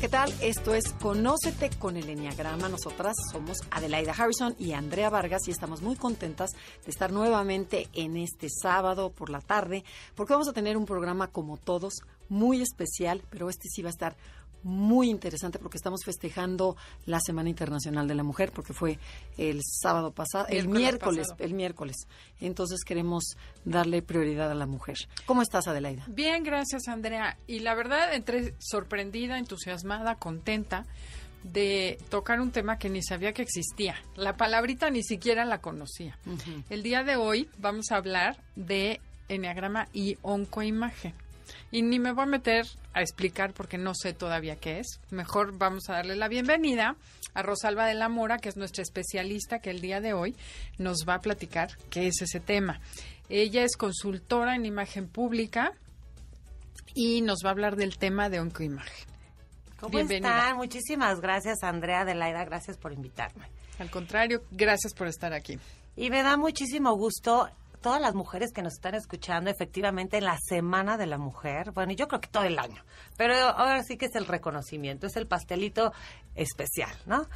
¿Qué tal? Esto es Conócete con el Enneagrama. Nosotras somos Adelaida Harrison y Andrea Vargas y estamos muy contentas de estar nuevamente en este sábado por la tarde porque vamos a tener un programa como todos muy especial, pero este sí va a estar muy interesante porque estamos festejando la Semana Internacional de la Mujer porque fue el sábado pasado, el miércoles, el miércoles. Entonces queremos darle prioridad a la mujer. ¿Cómo estás, Adelaida? Bien, gracias, Andrea. Y la verdad, entré sorprendida, entusiasmada, contenta de tocar un tema que ni sabía que existía. La palabrita ni siquiera la conocía. El día de hoy vamos a hablar de enneagrama y oncoimagen. Y ni me voy a meter a explicar porque no sé todavía qué es. Mejor vamos a darle la bienvenida a Rosalba de la Mora, que es nuestra especialista que el día de hoy nos va a platicar qué es ese tema. Ella es consultora en imagen pública y nos va a hablar del tema de oncoimagen. ¿Cómo están? Muchísimas gracias, Andrea Adelaida. Gracias por invitarme. Al contrario, gracias por estar aquí. Y me da muchísimo gusto todas las mujeres que nos están escuchando, efectivamente, en la Semana de la Mujer, bueno, yo creo que todo el año, pero ahora sí que es el reconocimiento, es el pastelito especial, ¿no?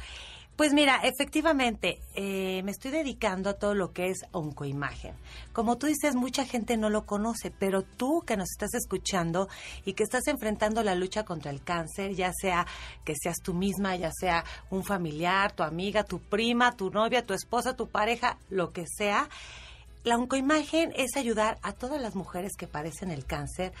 Pues mira, efectivamente, eh, me estoy dedicando a todo lo que es oncoimagen. Como tú dices, mucha gente no lo conoce, pero tú que nos estás escuchando y que estás enfrentando la lucha contra el cáncer, ya sea que seas tú misma, ya sea un familiar, tu amiga, tu prima, tu novia, tu esposa, tu pareja, lo que sea, la oncoimagen es ayudar a todas las mujeres que padecen el cáncer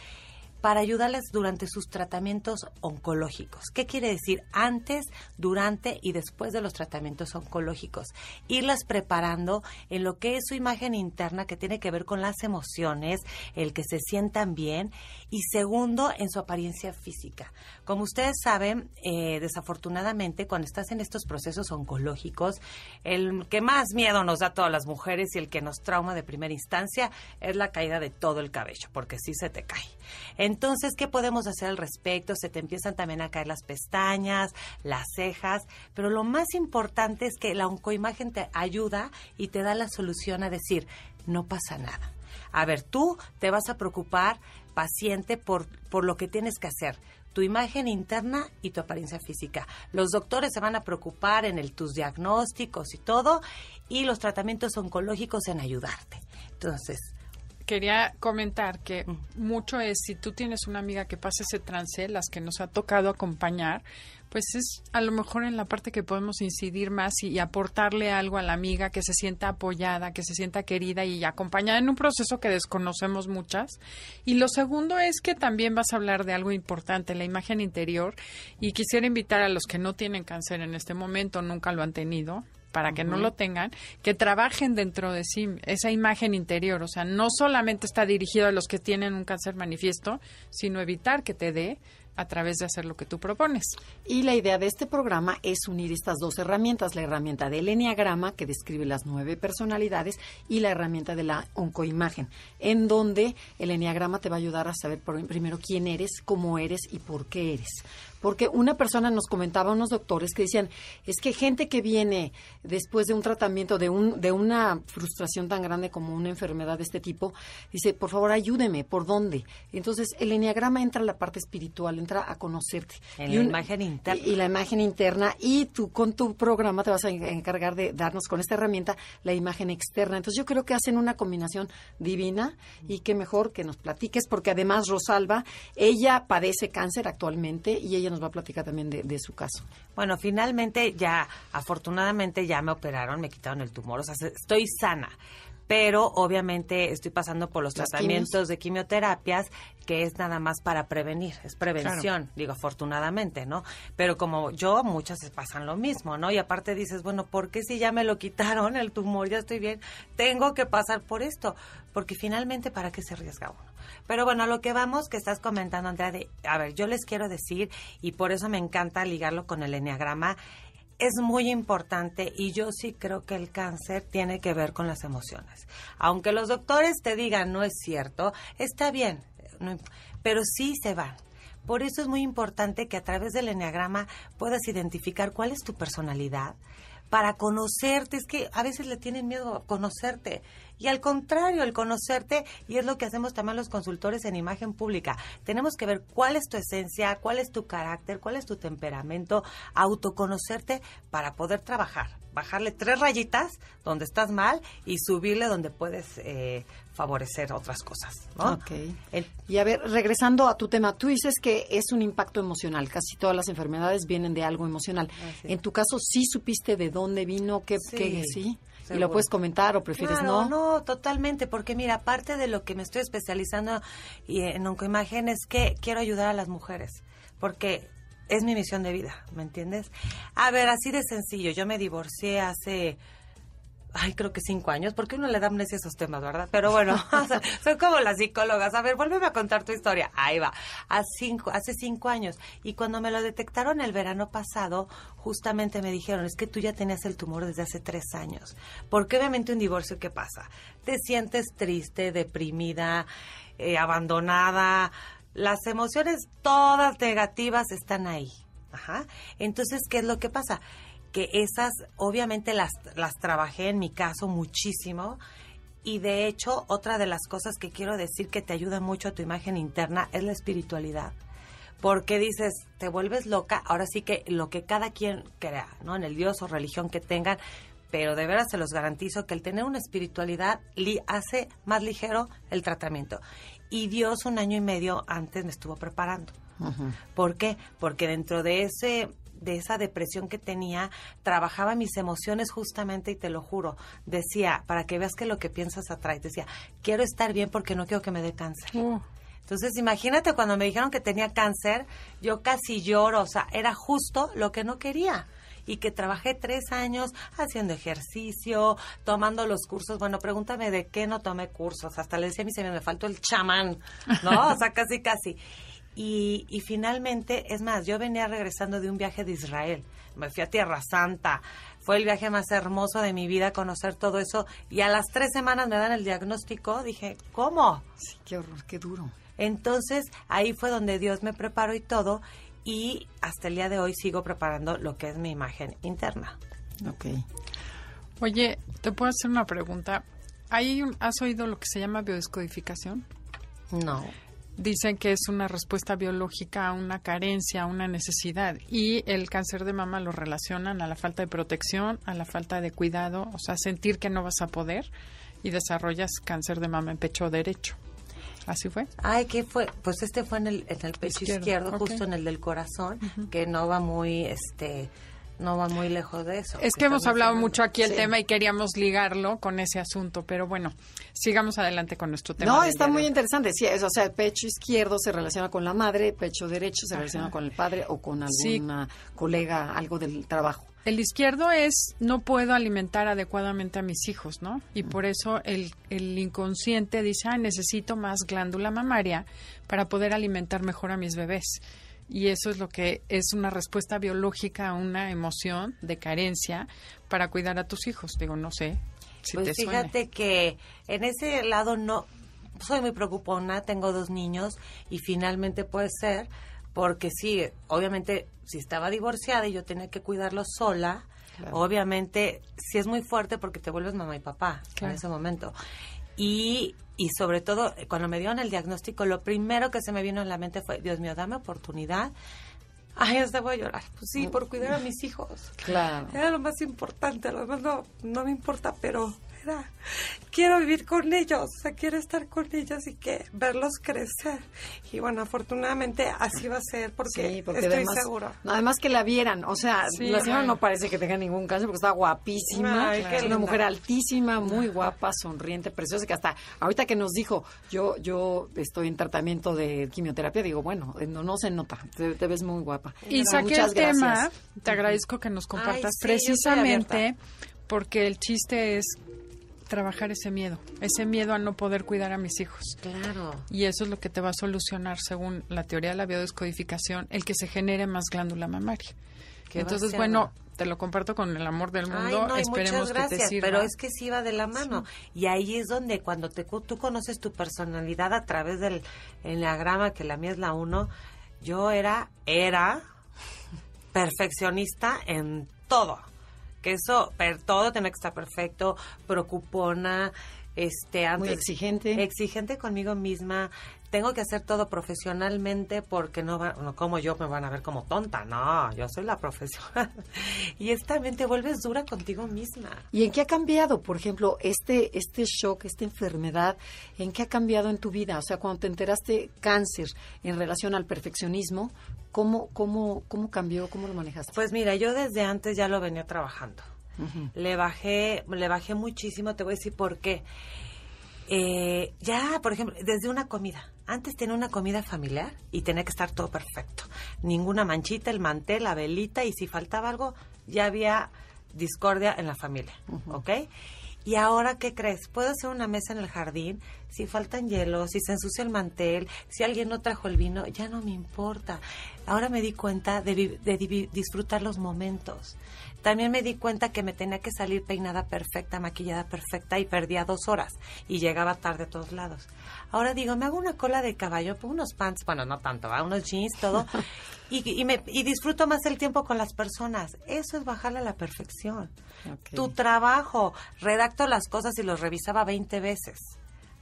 para ayudarles durante sus tratamientos oncológicos. ¿Qué quiere decir? Antes, durante y después de los tratamientos oncológicos. Irlas preparando en lo que es su imagen interna que tiene que ver con las emociones, el que se sientan bien y segundo, en su apariencia física. Como ustedes saben, eh, desafortunadamente, cuando estás en estos procesos oncológicos, el que más miedo nos da a todas las mujeres y el que nos trauma de primera instancia es la caída de todo el cabello, porque sí se te cae. ¿Qué podemos hacer al respecto? Se te empiezan también a caer las pestañas, las cejas, pero lo más importante es que la oncoimagen te ayuda y te da la solución a decir, no pasa nada. A ver, tú te vas a preocupar, paciente, por, por lo que tienes que hacer tu imagen interna y tu apariencia física. Los doctores se van a preocupar en el, tus diagnósticos y todo, y los tratamientos oncológicos en ayudarte. Entonces, quería comentar que mucho es si tú tienes una amiga que pasa ese trance, las que nos ha tocado acompañar, pues es a lo mejor en la parte que podemos incidir más y, aportarle algo a la amiga que se sienta apoyada, que se sienta querida y acompañada en un proceso que desconocemos muchas. Y lo segundo es que también vas a hablar de algo importante, la imagen interior, y quisiera invitar a los que no tienen cáncer en este momento, nunca lo han tenido, para que no lo tengan, que trabajen dentro de sí esa imagen interior. O sea, no solamente está dirigido a los que tienen un cáncer manifiesto, sino evitar que te dé a través de hacer lo que tú propones. Y la idea de este programa es unir estas dos herramientas, la herramienta del Enneagrama, que describe las nueve personalidades, y la herramienta de la oncoimagen, en donde el Enneagrama te va a ayudar a saber primero quién eres, cómo eres y por qué eres porque una persona nos comentaba, unos doctores que decían, es que gente que viene después de un tratamiento, de, un, de una frustración tan grande como una enfermedad de este tipo, dice, por favor, ayúdeme, ¿por dónde? Entonces, el enneagrama entra a la parte espiritual, entra a conocerte. En la imagen interna. Y, la imagen interna, y tú con tu programa te vas a encargar de darnos con esta herramienta la imagen externa. Entonces, yo creo que hacen una combinación divina y qué mejor que nos platiques, porque además Rosalba, ella padece cáncer actualmente y ella nos va a platicar también de, su caso. Bueno, finalmente ya, afortunadamente ya me operaron, me quitaron el tumor, o sea, estoy sana pero obviamente estoy pasando por los tratamientos de quimioterapias que es nada más para prevenir, es prevención, digo afortunadamente, ¿no? Pero como yo, muchas pasan lo mismo, ¿no? Y aparte dices, bueno, ¿por qué si ya me lo quitaron el tumor, ya estoy bien, tengo que pasar por esto? Porque finalmente, ¿para qué se arriesga uno? Pero bueno, lo que vamos, que estás comentando, Andrea, de, a ver, yo les quiero decir, y por eso me encanta ligarlo con el enneagrama, es muy importante y yo sí creo que el cáncer tiene que ver con las emociones. Aunque los doctores te digan no es cierto, está bien, no- pero sí se van. Por eso es muy importante que a través del enneagrama puedas identificar cuál es tu personalidad para conocerte. Es que a veces le tienen miedo a conocerte. Y al contrario, el conocerte, y es lo que hacemos también los consultores en imagen pública, tenemos que ver cuál es tu esencia, cuál es tu carácter, cuál es tu temperamento, autoconocerte para poder trabajar. Bajarle tres rayitas donde estás mal y subirle donde puedes eh, favorecer otras cosas. ¿no? Ok. El- Y a ver, regresando a tu tema, tú dices que es un impacto emocional. Casi todas las enfermedades vienen de algo emocional. Así. En tu caso, ¿sí supiste de dónde vino? ¿Qué, Sí, qué- sí? ¿Y lo puedes comentar o prefieres Claro, no? no, totalmente, porque mira, parte de lo que me estoy especializando y en oncoimagen es que quiero ayudar a las mujeres, porque es mi misión de vida, ¿me entiendes? A ver, así de sencillo, yo me divorcié hace ay, creo que cinco años, porque uno le da amnesia a esos temas, ¿verdad? Pero bueno, o sea, soy como las psicólogas. A ver, vuélveme a contar tu historia. Ahí va. Hace cinco, hace cinco años. Y cuando me lo detectaron el verano pasado, justamente me dijeron, es que tú ya tenías el tumor desde hace tres años. Porque obviamente un divorcio, ¿qué pasa? Te sientes triste, deprimida, eh, abandonada. Las emociones todas negativas están ahí. Ajá. Entonces, ¿qué es lo que pasa? Que esas obviamente las, las trabajé en mi caso muchísimo y de hecho otra de las cosas que quiero decir que te ayuda mucho a tu imagen interna es la espiritualidad. Porque dices, te vuelves loca, ahora sí que lo que cada quien crea, ¿no? En el Dios o religión que tengan, pero de veras se los garantizo que el tener una espiritualidad li hace más ligero el tratamiento. Y Dios un año y medio antes me estuvo preparando. ¿Por qué? Porque dentro de ese de esa depresión que tenía, trabajaba mis emociones justamente y te lo juro, decía, para que veas que lo que piensas atrae, decía, quiero estar bien porque no quiero que me dé cáncer. Uh, Entonces, imagínate cuando me dijeron que tenía cáncer, yo casi lloro, o sea, era justo lo que no quería. Y que trabajé tres años haciendo ejercicio, tomando los cursos. Bueno, pregúntame de qué no tomé cursos. Hasta le decía a mi señor, me faltó el chamán, ¿no? O sea, casi, casi. Y, y finalmente, es más, yo venía regresando de un viaje de Israel. Me fui a Tierra Santa. Fue el viaje más hermoso de mi vida, conocer todo eso. Y a las tres semanas me dan el diagnóstico. Dije, ¿cómo? Sí, qué horror, qué duro. Entonces ahí fue donde Dios me preparó y todo y hasta el día de hoy sigo preparando lo que es mi imagen interna. Ok. Oye, te puedo hacer una pregunta. ¿Hay un- ¿Has oído lo que se llama biodescodificación? No. Dicen que es una respuesta biológica a una carencia, a una necesidad. Y el cáncer de mama lo relacionan a la falta de protección, a la falta de cuidado, o sea, sentir que no vas a poder y desarrollas cáncer de mama en pecho derecho. ¿Así fue? Ay, ¿qué fue? Pues este fue en el, en el pecho Izquierdo, justo en el del corazón, que no va muy, este, no va muy lejos de eso. Es que hemos hablado mucho aquí el Sí. tema y queríamos ligarlo con ese asunto, pero bueno, sigamos adelante con nuestro tema. No, está muy interesante. Sí, es, o sea, el pecho izquierdo se relaciona con la madre, pecho derecho se relaciona con el padre o con Sí. alguna colega, algo del trabajo. El izquierdo es no puedo alimentar adecuadamente a mis hijos, ¿no? Y por eso el, el inconsciente dice, ah, necesito más glándula mamaria para poder alimentar mejor a mis bebés. Y eso es lo que es una respuesta biológica a una emoción de carencia para cuidar a tus hijos. Digo, no sé si pues te fíjate que en ese lado no soy muy preocupona, tengo dos niños y finalmente puede ser porque sí, obviamente si estaba divorciada y yo tenía que cuidarlos sola, Claro. obviamente sí es muy fuerte porque te vuelves mamá y papá Claro. en ese momento. Y, y sobre todo, eh, cuando me dieron el diagnóstico, lo primero que se me vino en la mente fue, Dios mío, dame oportunidad. Ay, hasta voy a llorar. Pues sí, por cuidar a mis hijos. Claro. Era lo más importante, lo demás no, no me importa, pero quiero vivir con ellos, o sea, quiero estar con ellos y que verlos crecer. Y bueno, afortunadamente así va a ser porque, Sí, porque estoy además, segura. no, además que la vieran, o sea, Sí, la señora no parece que tenga ningún cáncer porque está guapísima, Ay, es una linda. mujer altísima, muy guapa, sonriente, preciosa, que hasta ahorita que nos dijo, yo yo estoy en tratamiento de quimioterapia, digo, bueno, eh, no, no se nota, te, te ves muy guapa. Y saqué Muchas el tema, gracias. te agradezco que nos compartas Ay, sí, precisamente porque el chiste es trabajar ese miedo, ese miedo a no poder cuidar a mis hijos. Claro. Y eso es lo que te va a solucionar, según la teoría de la biodescodificación, el que se genere más glándula mamaria. ¿Qué va a Entonces, bueno, te lo comparto con el amor del Ay, mundo. no, y Esperemos muchas gracias, que te sirva. pero es que sí va de la mano. Y ahí es donde cuando te, tú conoces tu personalidad a través del enneagrama, que la mía es la uno, yo era, era perfeccionista en todo. Que eso, per, todo tenía que estar perfecto, preocupona, este, antes, Muy exigente. exigente conmigo misma. Tengo que hacer todo profesionalmente porque no, va, no como yo me van a ver como tonta. No, yo soy la profesional. y es también te vuelves dura contigo misma. ¿Y en qué ha cambiado, por ejemplo, este, este shock, esta enfermedad, en qué ha cambiado en tu vida? O sea, cuando te enteraste cáncer en relación al perfeccionismo, ¿cómo, cómo, cómo cambió, cómo lo manejaste? Pues mira, yo desde antes ya lo venía trabajando. Le bajé, le bajé muchísimo, te voy a decir por qué. Eh, ya, por ejemplo, desde una comida. Antes tenía una comida familiar y tenía que estar todo perfecto. Ninguna manchita, el mantel, la velita y si faltaba algo, ya había discordia en la familia, ¿ok? Y ahora, ¿qué crees? Puedo hacer una mesa en el jardín, si faltan hielos, si se ensucia el mantel, si alguien no trajo el vino, ya no me importa. Ahora me di cuenta de, de disfrutar los momentos. También me di cuenta que me tenía que salir peinada perfecta, maquillada perfecta y perdía dos horas y llegaba tarde a todos lados. Ahora digo, me hago una cola de caballo, pongo unos pants, bueno, no tanto, unos jeans, todo, y, y me, y disfruto más el tiempo con las personas. Eso es bajarle a la perfección. Tu trabajo, redacto las cosas y los revisaba 20 veces.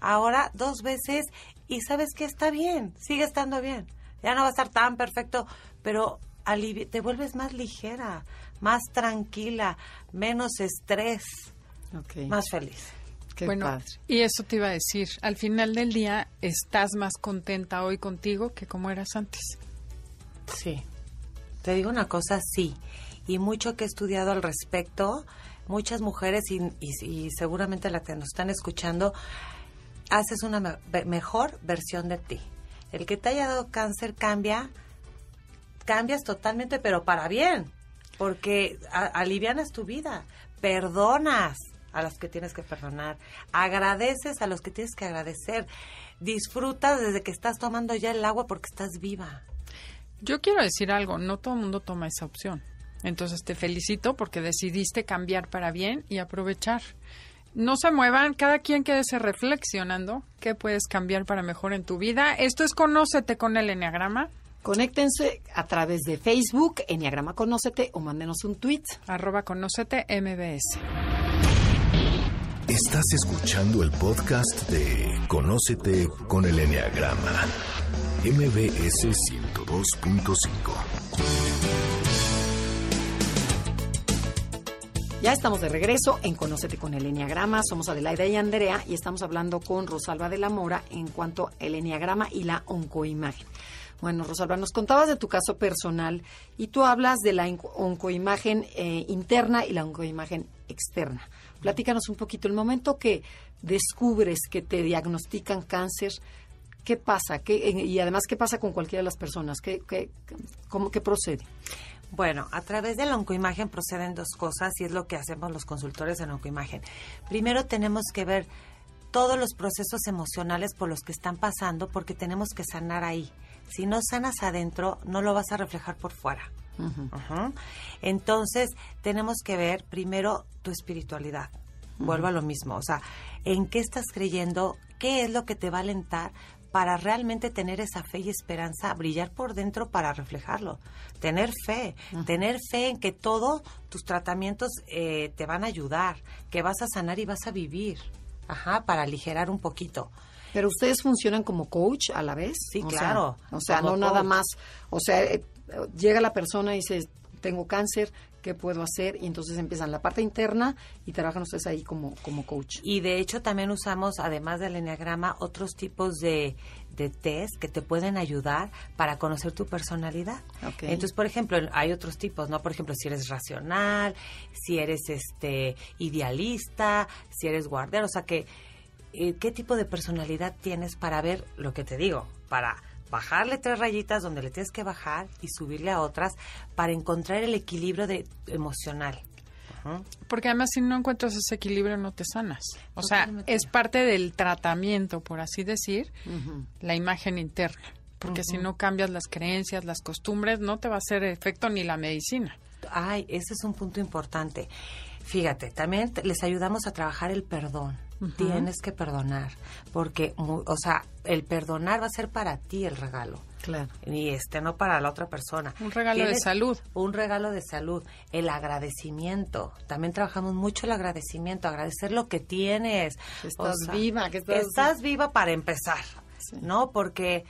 Ahora dos veces y sabes que está bien, sigue estando bien. Ya no va a estar tan perfecto, pero te vuelves más ligera, más tranquila, menos estrés, más feliz. Qué bueno, padre. y eso te iba a decir, al final del día estás más contenta hoy contigo que como eras antes. Sí. Te digo una cosa, sí. Y mucho que he estudiado al respecto, muchas mujeres y, y- y seguramente la que nos están escuchando, haces una me- mejor versión de ti. El que te haya dado cáncer cambia, cambias totalmente, pero para bien, porque a- alivianas tu vida, perdonas a los que tienes que perdonar, agradeces a los que tienes que agradecer, disfrutas desde que estás tomando ya el agua porque estás viva. Yo quiero decir algo, no todo el mundo toma esa opción. Entonces te felicito porque decidiste cambiar para bien y aprovechar. No se muevan, cada quien quédese reflexionando qué puedes cambiar para mejor en tu vida. Esto es Conócete con el Enneagrama, Conéctense a través de Facebook, Enneagrama Conócete, o mándenos un tweet. arroba Conócete MBS. Estás escuchando el podcast de Conócete con el Enneagrama. MBS 102.5. Ya estamos de regreso en Conócete con el Enneagrama. Somos Adelaida y Andrea y estamos hablando con Rosalba de la Mora en cuanto al Enneagrama y la oncoimagen. Bueno, Rosalba, nos contabas de tu caso personal y tú hablas de la oncoimagen eh, interna y la oncoimagen externa. Platícanos un poquito. El momento que descubres que te diagnostican cáncer, ¿qué pasa? ¿Qué, eh, y además, ¿qué pasa con cualquiera de las personas? ¿Qué, qué, cómo, qué procede? Bueno, a través de la oncoimagen proceden dos cosas y es lo que hacemos los consultores en oncoimagen. Primero tenemos que ver todos los procesos emocionales por los que están pasando porque tenemos que sanar ahí. Si no sanas adentro, no lo vas a reflejar por fuera. Entonces, tenemos que ver primero tu espiritualidad. Vuelvo a lo mismo, o sea, en qué estás creyendo, qué es lo que te va a alentar para realmente tener esa fe y esperanza, brillar por dentro para reflejarlo. Tener fe, tener fe en que todos tus tratamientos eh, te van a ayudar, que vas a sanar y vas a vivir, ajá, para aligerar un poquito. Pero ustedes funcionan como coach a la vez. Sí, O sea, claro, o sea, no nada más. O sea, eh, llega la persona y dice, tengo cáncer, ¿qué puedo hacer? Y entonces empiezan la parte interna y trabajan ustedes ahí como, como coach. Y de hecho también usamos, además del enneagrama, otros tipos de, de test que te pueden ayudar para conocer tu personalidad. Entonces, por ejemplo, hay otros tipos, ¿no? Por ejemplo, si eres racional, si eres este idealista, si eres guardero, o sea que eh, qué tipo de personalidad tienes para ver lo que te digo, para bajarle tres rayitas donde le tienes que bajar y subirle a otras para encontrar el equilibrio de emocional. Porque además si no encuentras ese equilibrio no te sanas. O sea, es parte del tratamiento, por así decir, la imagen interna. Porque si no cambias las creencias, las costumbres, no te va a hacer efecto ni la medicina. Ay, ese es un punto importante. Fíjate, también les ayudamos a trabajar el perdón. Tienes que perdonar, porque, o sea, el perdonar va a ser para ti el regalo. Claro. Y este, no para la otra persona. Un regalo de salud. Un regalo de salud. El agradecimiento. También trabajamos mucho el agradecimiento, agradecer lo que tienes. estás viva, que estás... viva para empezar, ¿no? Porque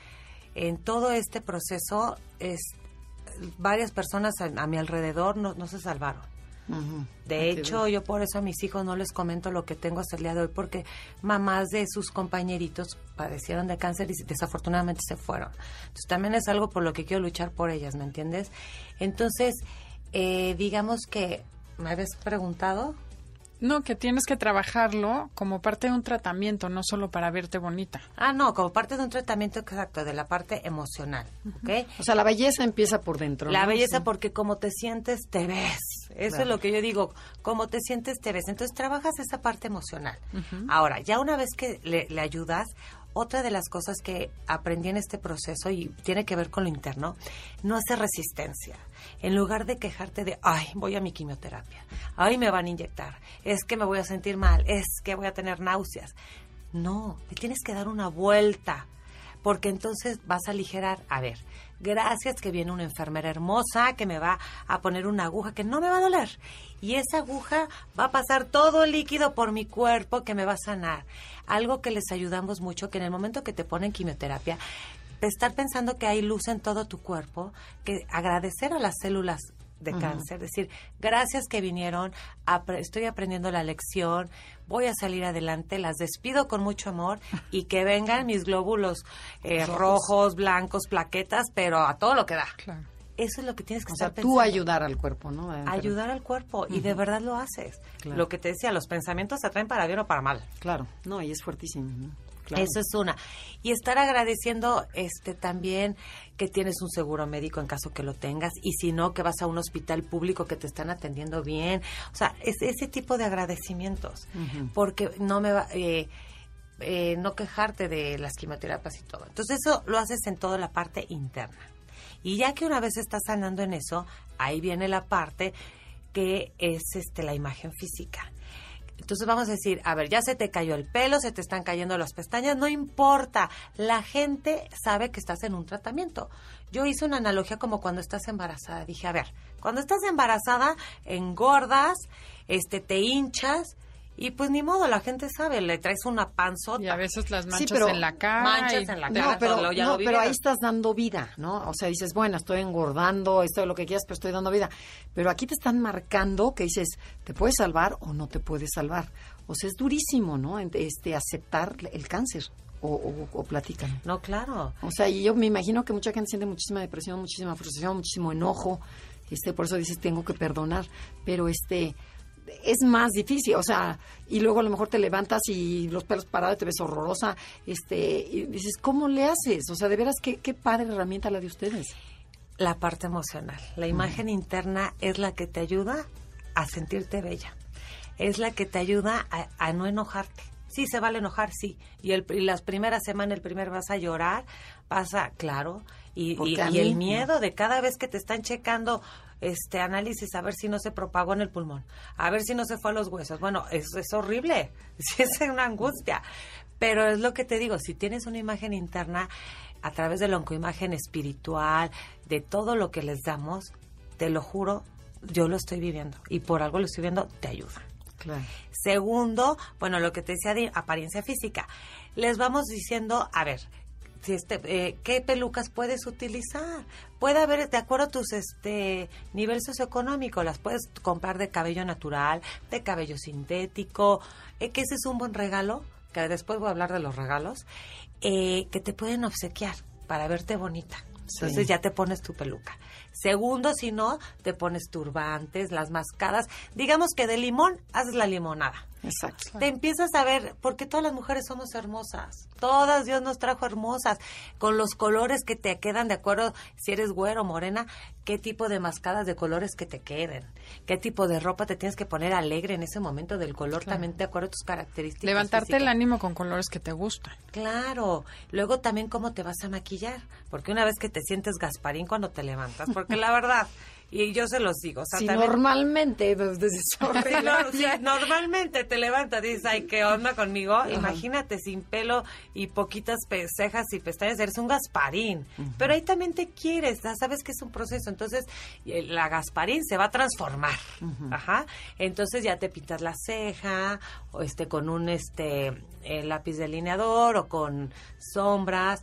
en todo este proceso es varias personas a, mi alrededor no, no se salvaron de hecho, yo por eso a mis hijos no les comento lo que tengo hasta el día de hoy, porque mamás de sus compañeritos padecieron de cáncer y desafortunadamente se fueron. Entonces también es algo por lo que quiero luchar por ellas, ¿me entiendes? Entonces, eh, digamos que, ¿me habías preguntado? No, que tienes que trabajarlo como parte de un tratamiento, no solo para verte bonita. Ah, no, como parte de un tratamiento exacto, de la parte emocional, ¿ok? O sea, la belleza empieza por dentro. La belleza porque como te sientes, te ves. Eso es lo que yo digo, como te sientes, te ves. Entonces trabajas esa parte emocional. Ahora, ya una vez que le, le ayudas, otra de las cosas que aprendí en este proceso y tiene que ver con lo interno, no hacer resistencia. En lugar de quejarte de, ay, voy a mi quimioterapia, ay, me van a inyectar, es que me voy a sentir mal, es que voy a tener náuseas. No, te tienes que dar una vuelta, porque entonces vas a aligerar, a ver, gracias que viene una enfermera hermosa que me va a poner una aguja que no me va a doler. Y esa aguja va a pasar todo el líquido por mi cuerpo que me va a sanar. Algo que les ayudamos mucho, que en el momento que te ponen quimioterapia, estar pensando que hay luz en todo tu cuerpo, que agradecer a las células de cáncer, decir, gracias que vinieron, estoy aprendiendo la lección, voy a salir adelante, las despido con mucho amor y que vengan mis glóbulos eh, rojos, blancos, plaquetas, pero a todo lo que da. Eso es lo que tienes que o estar tú ayudar al cuerpo, ¿no? Ayudar al cuerpo y de verdad lo haces. Lo que te decía, los pensamientos se atraen para bien o para mal. Claro, no, y es fuertísimo. Eso es una. Y estar agradeciendo este también que tienes un seguro médico en caso que lo tengas y si no, que vas a un hospital público que te están atendiendo bien. O sea, es ese tipo de agradecimientos. Porque no me va... Eh, eh, no quejarte de las quimioterapias y todo. Entonces eso lo haces en toda la parte interna. Y ya que una vez estás sanando en eso, ahí viene la parte que es este la imagen física. Entonces vamos a decir, a ver, ya se te cayó el pelo, se te están cayendo las pestañas, no importa, la gente sabe que estás en un tratamiento. Yo hice una analogía como cuando estás embarazada, dije, a ver, cuando estás embarazada, engordas, este, te hinchas, y pues ni modo, la gente sabe, le traes una panzota. Y a veces las manchas en la cara. Manchas en la cara. No, pero, no, pero ahí estás dando vida, ¿no? O sea, dices, bueno, estoy engordando, esto es lo que quieras, pero estoy dando vida. Pero aquí te están marcando que dices, ¿te puedes salvar o no te puedes salvar? O sea, es durísimo, ¿no? Este, aceptar el cáncer. O, o, o platican. No, claro. O sea, y yo me imagino que mucha gente siente muchísima depresión, muchísima frustración, muchísimo enojo. Este, por eso dices, tengo que perdonar. Pero este es más difícil, o sea, y luego a lo mejor te levantas y los pelos parados te ves horrorosa, este, y dices, ¿cómo le haces? O sea, de veras, qué, qué padre herramienta la de ustedes. La parte emocional, la imagen interna es la que te ayuda a sentirte bella, es la que te ayuda a, no enojarte. Sí, se vale enojar, sí. Y, el, y las primeras semanas, el primer vas a llorar, pasa, claro, y, y, el miedo de cada vez que te están checando este análisis a ver si no se propagó en el pulmón, a ver si no se fue a los huesos. Bueno, eso es horrible, es una angustia. Pero es lo que te digo, si tienes una imagen interna a través de la oncoimagen espiritual, de todo lo que les damos, te lo juro, yo lo estoy viviendo y por algo lo estoy viendo, te ayuda. Segundo, bueno, lo que te decía de apariencia física. Les vamos diciendo, a ver, este, eh, qué pelucas puedes utilizar. Puede haber, de acuerdo a tus este nivel socioeconómico, las puedes comprar de cabello natural, de cabello sintético, eh, que ese es un buen regalo, que después voy a hablar de los regalos, eh, que te pueden obsequiar para verte bonita. Entonces ya te pones tu peluca. Segundo, si no, te pones turbantes, las mascadas. Digamos que de limón haces la limonada. Exacto. Te empiezas a ver, porque todas las mujeres somos hermosas. Todas Dios nos trajo hermosas. Con los colores que te quedan de acuerdo, si eres güero o morena, qué tipo de mascadas de colores que te queden. Qué tipo de ropa te tienes que poner alegre en ese momento del color, también de acuerdo a tus características. Levantarte el ánimo con colores que te gustan. Claro. Luego también cómo te vas a maquillar. Porque una vez que te sientes Gasparín cuando te levantas, porque la verdad, y yo se los digo, o sea, Si también- normalmente pues, no, normalmente te levantas y dices, ay, ¿qué onda conmigo? Imagínate, sin pelo y poquitas cejas y pestañas, eres un Gasparín. Pero ahí también te quieres, ya sabes que es un proceso. Entonces, eh, la Gasparín se va a transformar. Ajá. Entonces ya te pintas la ceja, o este, con un este eh, lápiz delineador o con sombras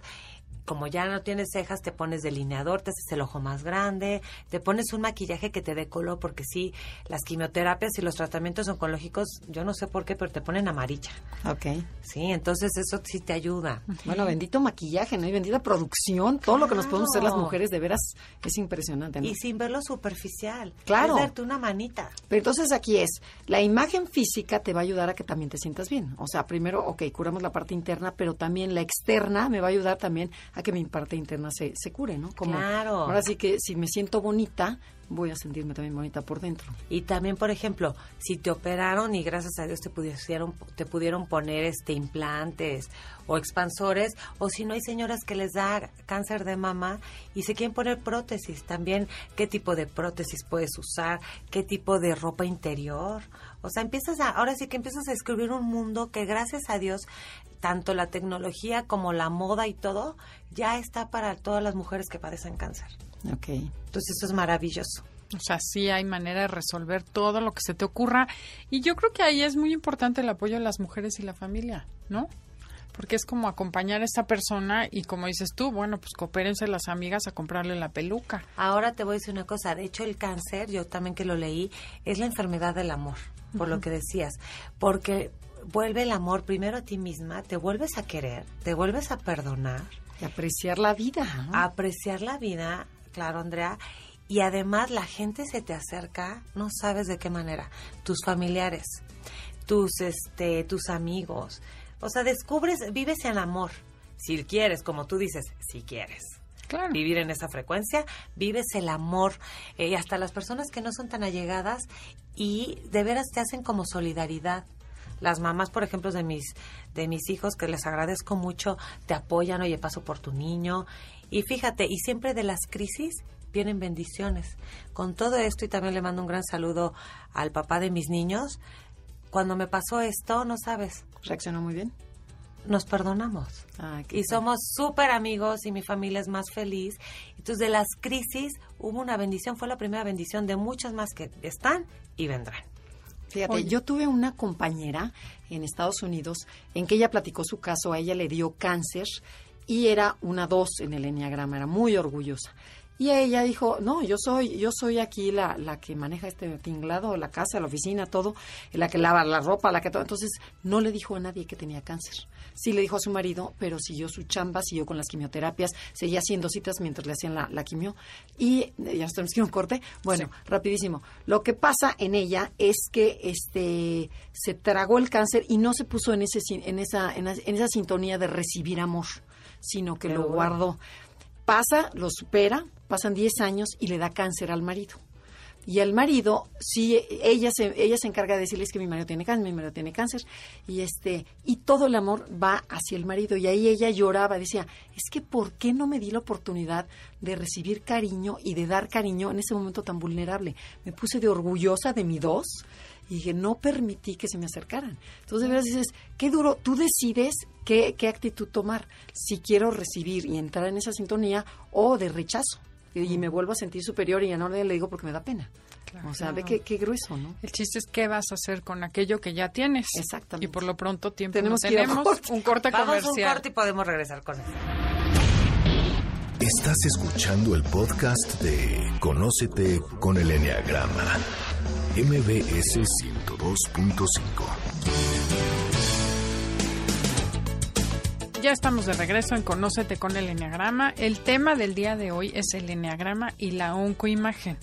como ya no tienes cejas, te pones delineador, te haces el ojo más grande, te pones un maquillaje que te dé color, porque sí, las quimioterapias y los tratamientos oncológicos, yo no sé por qué, pero te ponen amarilla. Ok. Sí, entonces eso sí te ayuda. Bueno, bendito maquillaje, ¿no? Y bendita producción. Todo lo que nos podemos hacer las mujeres, de veras, es impresionante, ¿no? Y sin verlo superficial. Claro. Es darte una manita. Pero entonces aquí es, la imagen física te va a ayudar a que también te sientas bien. O sea, primero, ok, curamos la parte interna, pero también la externa me va a ayudar también a que mi parte interna se, se cure, ¿no? Como, Claro. Ahora sí que si me siento bonita, voy a sentirme también bonita por dentro. Y también, por ejemplo, si te operaron y gracias a Dios te pudieron, te pudieron poner este implantes o expansores, o si no hay señoras que les da cáncer de mama y se quieren poner prótesis, también qué tipo de prótesis puedes usar, qué tipo de ropa interior. O sea, empiezas a, ahora sí que empiezas a descubrir un mundo que gracias a Dios, tanto la tecnología como la moda y todo, ya está para todas las mujeres que padecen cáncer. Ok. Entonces eso es maravilloso. O sea, sí hay manera de resolver todo lo que se te ocurra. Y yo creo que ahí es muy importante el apoyo de las mujeres y la familia, ¿no? Porque es como acompañar a esta persona y como dices tú, bueno, pues coopérense las amigas a comprarle la peluca. Ahora te voy a decir una cosa, de hecho el cáncer, yo también que lo leí, es la enfermedad del amor, por lo que decías, porque vuelve el amor primero a ti misma, te vuelves a querer, te vuelves a perdonar, Y apreciar la vida, apreciar la vida, claro Andrea, y además la gente se te acerca, no sabes de qué manera, tus familiares, tus este, tus amigos, o sea, descubres, vives en amor, si quieres, como tú dices, si quieres Claro. vivir en esa frecuencia, vives el amor, eh, y hasta las personas que no son tan allegadas y de veras te hacen como solidaridad. Las mamás, por ejemplo, de mis, de mis hijos, que les agradezco mucho, te apoyan, oye, paso por tu niño. Y fíjate, y siempre de las crisis vienen bendiciones. Con todo esto, y también le mando un gran saludo al papá de mis niños, cuando me pasó esto, no sabes, Reaccionó muy bien. Nos perdonamos qué y somos súper amigos y mi familia es más feliz. Entonces, de las crisis hubo una bendición, fue la primera bendición de muchas más que están y vendrán. Fíjate, Oye. yo tuve una compañera en Estados Unidos en que ella platicó su caso, a ella le dio cáncer y era una dos en el enneagrama, era muy orgullosa. Y ella dijo, no, yo soy, yo soy aquí la, la que maneja este tinglado, la casa, la oficina, todo, la que lava la ropa, la que todo. Entonces, no le dijo a nadie que tenía cáncer. Sí le dijo a su marido, pero siguió su chamba, siguió con las quimioterapias, seguía haciendo citas mientras le hacían la, la quimio. Y eh, ya nos tenemos que ir a un corte. Bueno, rapidísimo. Lo que pasa en ella es que este se tragó el cáncer y no se puso en ese en esa en, esa- en esa sintonía de recibir amor, sino que lo guardó. Pasa, lo supera, pasan 10 años y le da cáncer al marido. Y el marido, sí, ella se, ella se encarga de decirles que mi marido tiene cáncer, mi marido tiene cáncer, y este, y todo el amor va hacia el marido. Y ahí ella lloraba, decía, es que ¿por qué no me di la oportunidad de recibir cariño y de dar cariño en ese momento tan vulnerable? Me puse de orgullosa de mi dos y dije, no permití que se me acercaran. Entonces, de veras dices, qué duro, tú decides qué, qué actitud tomar, si quiero recibir y entrar en esa sintonía o de rechazo. Y, y me vuelvo a sentir superior y ya no le digo porque me da pena. o sea, ve qué, qué grueso, ¿no? El chiste es qué vas a hacer con aquello que ya tienes. Exactamente. Y por lo pronto tiempo Tenemos no tenemos. corte. Un corte Vamos a un comercial. corte y podemos regresar con eso. Estás escuchando el podcast de Conócete con el Enneagrama, MBS 102.5. Ya estamos de regreso en Conócete con el Enneagrama. El tema del día de hoy es el Enneagrama y la oncoimagen.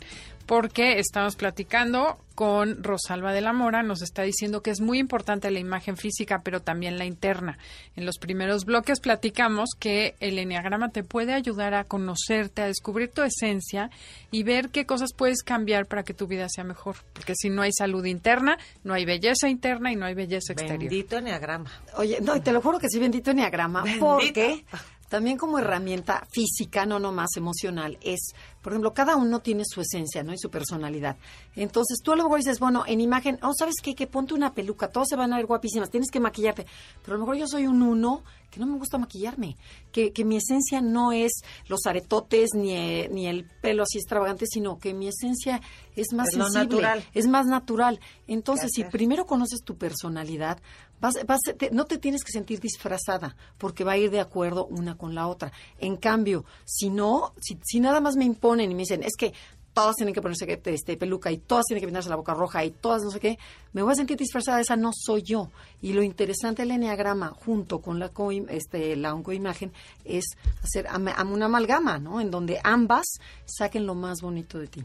Porque estamos platicando con Rosalba de la Mora, nos está diciendo que es muy importante la imagen física, pero también la interna. En los primeros bloques platicamos que el enneagrama te puede ayudar a conocerte, a descubrir tu esencia y ver qué cosas puedes cambiar para que tu vida sea mejor. Porque si no hay salud interna, no hay belleza interna y no hay belleza exterior. Bendito enneagrama. Oye, no, y te lo juro que sí, bendito enneagrama, porque también como herramienta física, no nomás emocional, es, por ejemplo, cada uno tiene su esencia, ¿no? Y su personalidad. Entonces, tú a lo mejor dices, bueno, en imagen, oh, ¿sabes qué? Que ponte una peluca, todos se van a ver guapísimas, tienes que maquillarte. Pero a lo mejor yo soy un uno que no me gusta maquillarme, que, que mi esencia no es los aretotes ni, ni el pelo así extravagante, sino que mi esencia es más Es sensible, natural. es más natural. Entonces, si primero conoces tu personalidad, vas, vas, te- no te tienes que sentir disfrazada, porque va a ir de acuerdo una con la otra. En cambio, si no, si, si nada más me imponen y me dicen, es que todas tienen que ponerse este, peluca y todas tienen que pintarse la boca roja y todas no sé qué, me voy a sentir disfrazada, esa no soy yo. Y lo interesante del enneagrama junto con la, este, la oncoimagen es hacer una amalgama, ¿no? En donde ambas saquen lo más bonito de ti.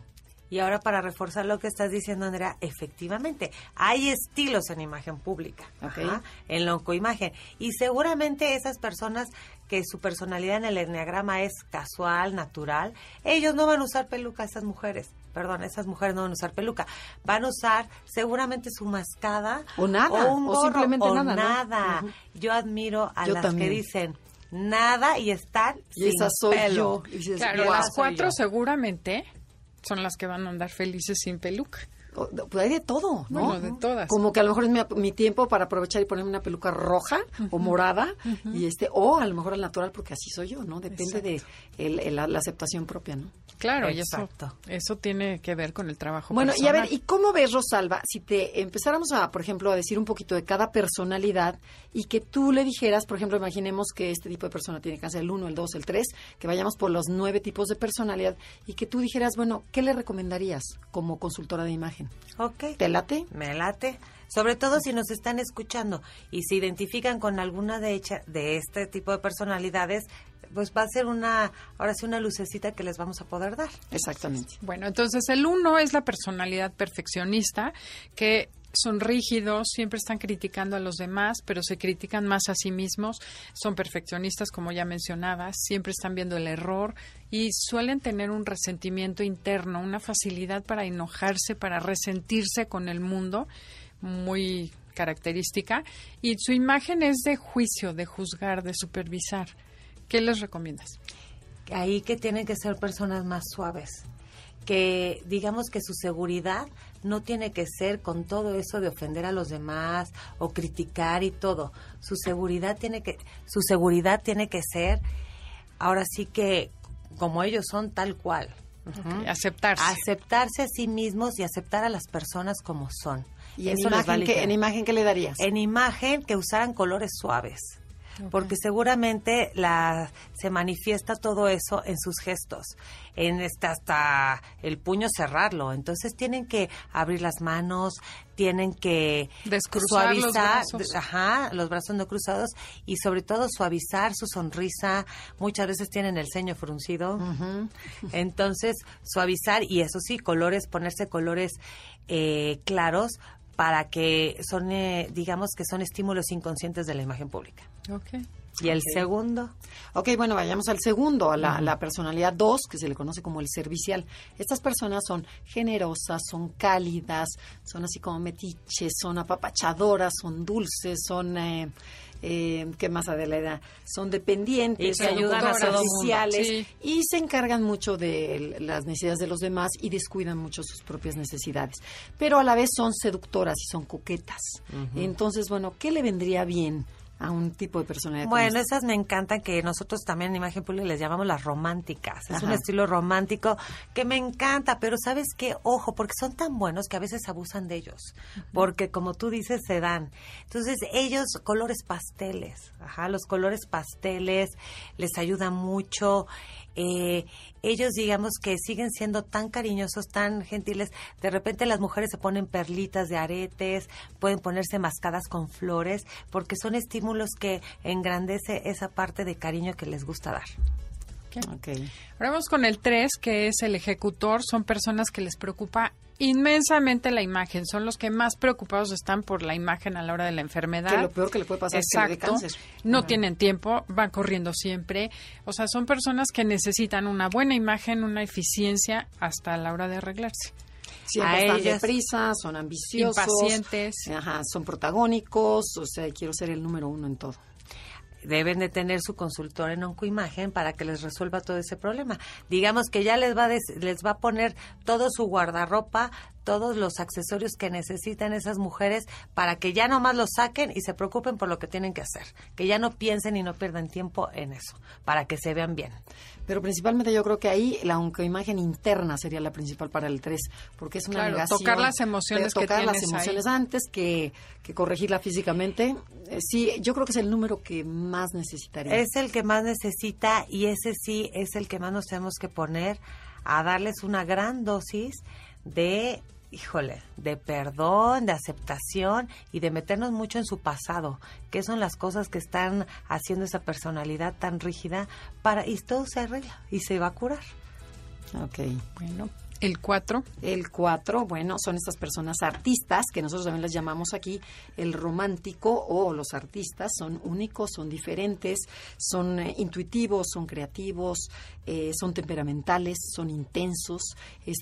Y ahora para reforzar lo que estás diciendo, Andrea, efectivamente, hay estilos en imagen pública, ajá, en la oncoimagen. Y seguramente esas personas que su personalidad en el enneagrama es casual, natural, ellos no van a usar peluca, esas mujeres. Perdón, esas mujeres no van a usar peluca. Van a usar seguramente su mascada. O nada, O un o gorro, simplemente o nada, ¿no? nada. Yo admiro a Yo las también. que dicen nada y están Y sin esa soy pelo. yo. Y dices, Claro, "Guau, las cuatro yo". seguramente son las que van a andar felices sin peluca. Pues hay de todo, ¿no? Bueno, de todas. Como que a lo mejor es mi, mi tiempo para aprovechar y ponerme una peluca roja o morada y este o a lo mejor al natural porque así soy yo, ¿no? Depende de el- el- la, la aceptación propia, ¿no? Claro, y eso, Exacto. eso tiene que ver con el trabajo Bueno, y a ver. ¿y cómo ves, Rosalba, si te empezáramos a, por ejemplo, a decir un poquito de cada personalidad y que tú le dijeras, por ejemplo, imaginemos que este tipo de persona tiene cáncer el 1, el 2, el 3, que vayamos por los nueve tipos de personalidad y que tú dijeras, bueno, ¿qué le recomendarías como consultora de imagen? Ok. ¿Te late? Me late. Sobre todo si nos están escuchando y se identifican con alguna de, hecha, de este tipo de personalidades, pues va a ser una, ahora sí, una lucecita que les vamos a poder dar. Exactamente. Bueno, entonces el uno es la personalidad perfeccionista, que son rígidos, siempre están criticando a los demás, pero se critican más a sí mismos, son perfeccionistas, como ya mencionabas, siempre están viendo el error y suelen tener un resentimiento interno, una facilidad para enojarse, para resentirse con el mundo, muy característica, y su imagen es de juicio, de juzgar, de supervisar. ¿Qué les recomiendas? Ahí que tienen que ser personas más suaves, que digamos que su seguridad no tiene que ser con todo eso de ofender a los demás o criticar y todo. Su seguridad tiene que su seguridad tiene que ser ahora sí que como ellos son tal cual. Aceptarse. aceptarse a sí mismos y aceptar a las personas como son. ¿Y en Eso imagen, aliviar. en imagen qué le darías? En imagen que usaran colores suaves. Porque seguramente la, se manifiesta todo eso en sus gestos, en este, hasta el puño cerrarlo. Entonces tienen que abrir las manos, tienen que Descruzar los suavizar, brazos. ajá, los brazos no cruzados y sobre todo suavizar su sonrisa. Muchas veces tienen el ceño fruncido. Entonces, suavizar y eso sí, colores, ponerse colores eh, claros para que son, eh, digamos que son estímulos inconscientes de la imagen pública. Ok. Y el segundo, Ok, bueno, vayamos al segundo, a la, la personalidad 2, que se le conoce como el servicial. Estas personas son generosas, son cálidas, son así como metiches, son apapachadoras, son dulces, son... Eh, eh, ¿Qué más Adelaida? Son dependientes, Y ayudan a serviciales Sí. y se encargan mucho de las necesidades de los demás y descuidan mucho sus propias necesidades. Pero a la vez son seductoras y son coquetas. Entonces, bueno, ¿qué le vendría bien a un tipo de personalidad? bueno, esta? esas me encantan que nosotros también en imagen pública les llamamos las románticas. Es un estilo romántico que me encanta, pero ¿sabes qué? Ojo, porque son tan buenos que a veces abusan de ellos, porque como tú dices, se dan. Entonces, ellos, colores pasteles, ajá, los colores pasteles les ayudan mucho. Eh, ellos, digamos que siguen siendo tan cariñosos, tan gentiles. De repente las mujeres se ponen perlitas de aretes, pueden ponerse mascadas con flores, porque son estímulos que engrandece esa parte de cariño que les gusta dar. Okay. Ahora vamos con el 3, que es el ejecutor. Son personas que les preocupa inmensamente la imagen. Son los que más preocupados están por la imagen a la hora de la enfermedad. Que lo peor que le puede pasar Exacto. es que cáncer. No tienen tiempo, van corriendo siempre. O sea, son personas que necesitan una buena imagen, una eficiencia hasta la hora de arreglarse. Siempre A están ellas- deprisa, son ambiciosos. Impacientes. Ajá, son protagónicos, o sea, quiero ser el número uno en todo. Deben de tener su consultor en oncoimagen para que les resuelva todo ese problema. Digamos que ya les va les va a poner todo su guardarropa, todos los accesorios que necesitan esas mujeres para que ya nomás los saquen y se preocupen por lo que tienen que hacer, que ya no piensen y no pierdan tiempo en eso, para que se vean bien. Pero principalmente yo creo que ahí la oncoimagen interna sería la principal para el 3, porque es una Claro, negación. tocar las emociones de que tocar las ahí. emociones antes que, que corregirla físicamente. Eh, sí, yo creo que es el número que más necesitaría. Es el que más necesita y ese sí es el que más nos tenemos que poner a darles una gran dosis de, híjole, de perdón, de aceptación y de meternos mucho en su pasado, que son las cosas que están haciendo esa personalidad tan rígida para y todo se arregla y se va a curar. Ok. Bueno, el 4. El 4, bueno, son estas personas artistas, que nosotros también las llamamos aquí el romántico o los artistas, son únicos, son diferentes, son eh, intuitivos, son creativos, eh, son temperamentales, son intensos,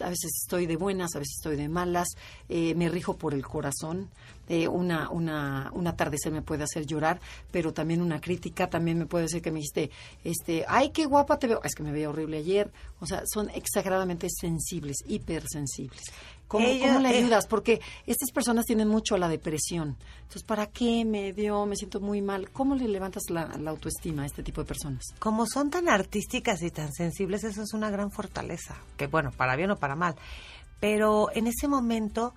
a veces estoy de buenas, a veces estoy de malas, eh, me rijo por el corazón, eh, una, una, un atardecer me puede hacer llorar, pero también una crítica también me puede decir que me dijiste, este, ay, qué guapa te veo, es que me veía horrible ayer, o sea, son exageradamente sensibles, hipersensibles. ¿Cómo, cómo le ayudas? Porque estas personas tienen mucho la depresión. Entonces, ¿para qué me dio? Me siento muy mal. ¿Cómo le levantas la, la autoestima a este tipo de personas? Como son tan artísticas y tan sensibles, eso es una gran fortaleza, que bueno, para bien o para mal. Pero en ese momento,